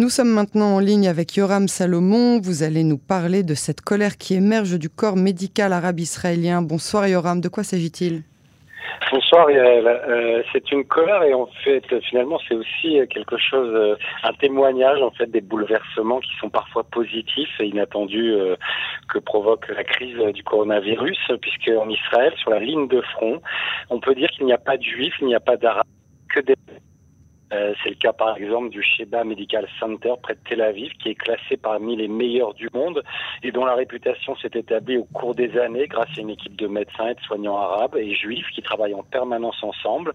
Nous sommes maintenant en ligne avec Yoram Salomon. Vous allez nous parler de cette colère qui émerge du corps médical arabe israélien. Bonsoir Yoram, de quoi s'agit-il? Bonsoir euh, c'est une colère et en fait finalement c'est aussi quelque chose, euh, un témoignage en fait des bouleversements qui sont parfois positifs et inattendus euh, que provoque la crise du coronavirus, puisque en Israël sur la ligne de front, on peut dire qu'il n'y a pas de juifs, il n'y a pas d'arabes, que des euh, c'est le cas par exemple du Sheba Medical Center près de Tel Aviv, qui est classé parmi les meilleurs du monde et dont la réputation s'est établie au cours des années grâce à une équipe de médecins et de soignants arabes et juifs qui travaillent en permanence ensemble.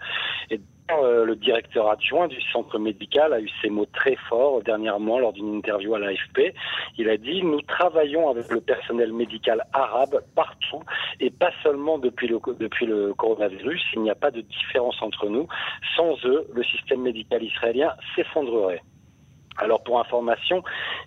Le directeur adjoint du centre médical a eu ces mots très forts dernièrement lors d'une interview à l'AFP. Il a dit Nous travaillons avec le personnel médical arabe partout et pas seulement depuis le, depuis le coronavirus. Il n'y a pas de différence entre nous. Sans eux, le système médical israélien s'effondrerait. Alors pour information,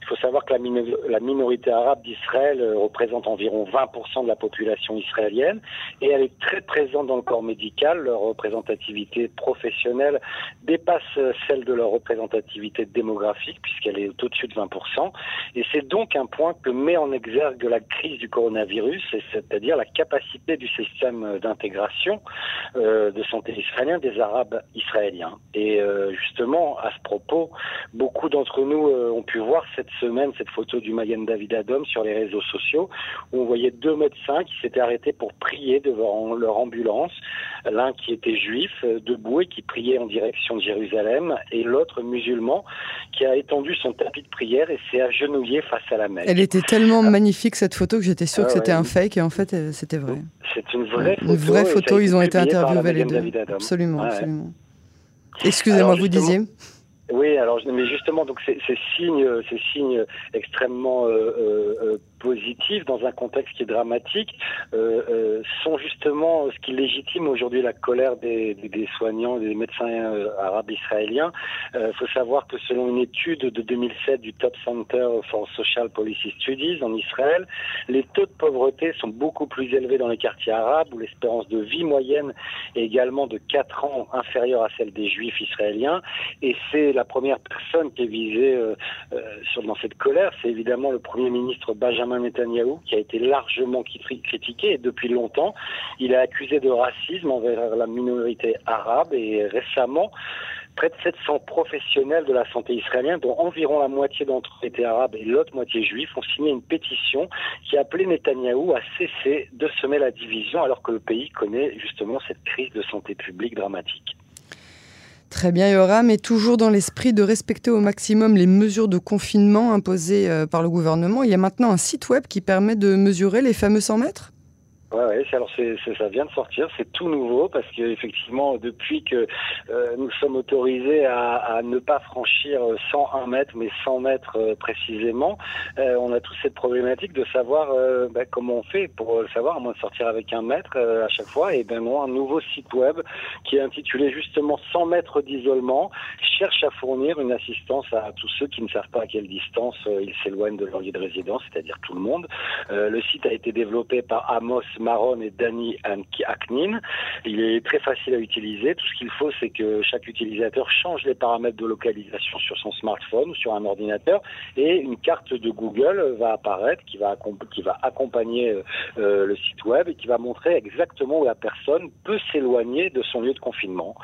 il faut savoir que la, minorité arabe d'Israël euh, représente environ 20% de la population israélienne et elle est très présente dans le corps médical. Leur représentativité professionnelle dépasse euh, celle de leur représentativité démographique puisqu'elle est au-dessus de 20%. Et c'est donc un point que met en exergue la crise du coronavirus, c'est-à-dire la capacité du système d'intégration euh, de santé israélien des Arabes israéliens. Et justement, à ce propos, beaucoup d'entre nous ont pu voir cette semaine cette photo du Mayen David Adom sur les réseaux sociaux où on voyait deux médecins qui s'étaient arrêtés pour prier devant leur ambulance. L'un qui était juif, euh, debout et qui priait en direction de Jérusalem, et l'autre musulman qui a étendu son tapis de prière et s'est agenouillé face à la mer. Elle était tellement ah. magnifique cette photo que j'étais sûr que ah c'était un fake et en fait euh, c'était vrai. C'est une vraie photo. Une vraie photo, ils ont été interviewés les deux. Absolument, absolument. Excusez-moi, vous disiez oui, alors mais justement, donc ces, signes, ces signes extrêmement euh, euh, euh dans un contexte qui est dramatique euh, euh, sont justement ce qui légitime aujourd'hui la colère des, soignants, des médecins euh, arabes israéliens. Il faut savoir que selon une étude de 2007 du Top Center for Social Policy Studies en Israël, les taux de pauvreté sont beaucoup plus élevés dans les quartiers arabes où l'espérance de vie moyenne est également de 4 ans inférieure à celle des juifs israéliens. Et c'est la première personne qui est visée dans cette colère, c'est évidemment le Premier ministre Benjamin Netanyahou, qui a été largement critiqué et depuis longtemps. Il est accusé de racisme envers la minorité arabe et récemment, près de 700 professionnels de la santé israélienne, dont environ la moitié d'entre eux étaient arabes et l'autre moitié juifs, ont signé une pétition qui appelait Netanyahou à cesser de semer la division alors que le pays connaît justement cette crise de santé publique dramatique. Très bien, Yora, mais toujours dans l'esprit de respecter au maximum les mesures de confinement imposées euh, par le gouvernement, il y a maintenant un site web qui permet de mesurer les fameux 100 mètres? Ouais, ouais alors c'est, ça vient de sortir, c'est tout nouveau parce qu'effectivement, depuis que euh, nous sommes autorisés à, à, ne pas franchir 101 mètres, mais 100 mètres euh, précisément, euh, on a tous cette problématique de savoir bah, comment on fait pour le savoir, à moins de sortir avec un mètre à chaque fois. Et ben moi, un nouveau site web qui est intitulé justement 100 mètres d'isolement cherche à fournir une assistance à tous ceux qui ne savent pas à quelle distance ils s'éloignent de leur lieu de résidence, c'est-à-dire tout le monde. le site a été développé par Amos Maron et Danny Aknin. Il est très facile à utiliser. Tout ce qu'il faut, c'est que chaque utilisateur change les paramètres de localisation sur son smartphone ou sur un ordinateur et une carte de Google va apparaître qui va, qui va accompagner euh, le site web et qui va montrer exactement où la personne peut s'éloigner de son lieu de confinement.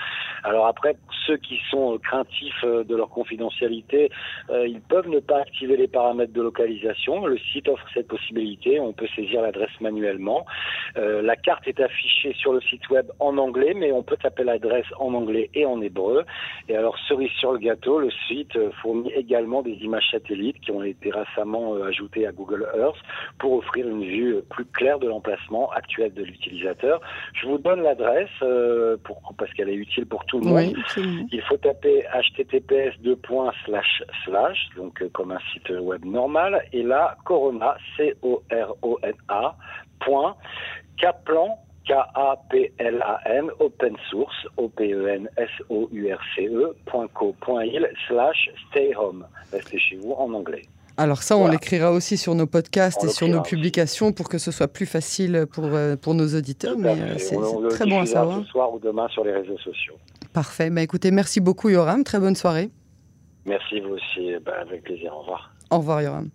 Alors après, ceux qui sont craintifs euh, de leur confidentialité, euh, ils peuvent ne pas activer les paramètres de localisation. Le site offre cette possibilité. On peut saisir l'adresse manuellement. Euh, la carte est affichée sur le site web en anglais, mais on peut taper l'adresse en anglais et en hébreu. Et alors, cerise sur le gâteau, le site euh, fournit également des images satellites qui ont été récemment euh, ajoutées à Google Earth pour offrir une vue plus claire de l'emplacement actuel de l'utilisateur. Je vous donne l'adresse pour, parce qu'elle est utile pour tout le monde. Il faut taper https donc comme un site web normal, et là, Corona, C-O-R-O-N-A, point Kaplan, K-A-P-L-A-N, open source, O-P-E-N-S-O-U-R-C-E, .co, .il, slash stay home. Restez chez vous en anglais. Alors ça, on l'écrira aussi sur nos podcasts et sur nos publications pour que ce soit plus facile pour, euh, pour nos auditeurs. mais euh, c'est très bon à savoir. Ce soir ou demain sur les réseaux sociaux. Parfait. Bah, écoutez, merci beaucoup Yoram. Très bonne soirée. Merci vous aussi, bah, avec plaisir. Au revoir. Au revoir Yoram.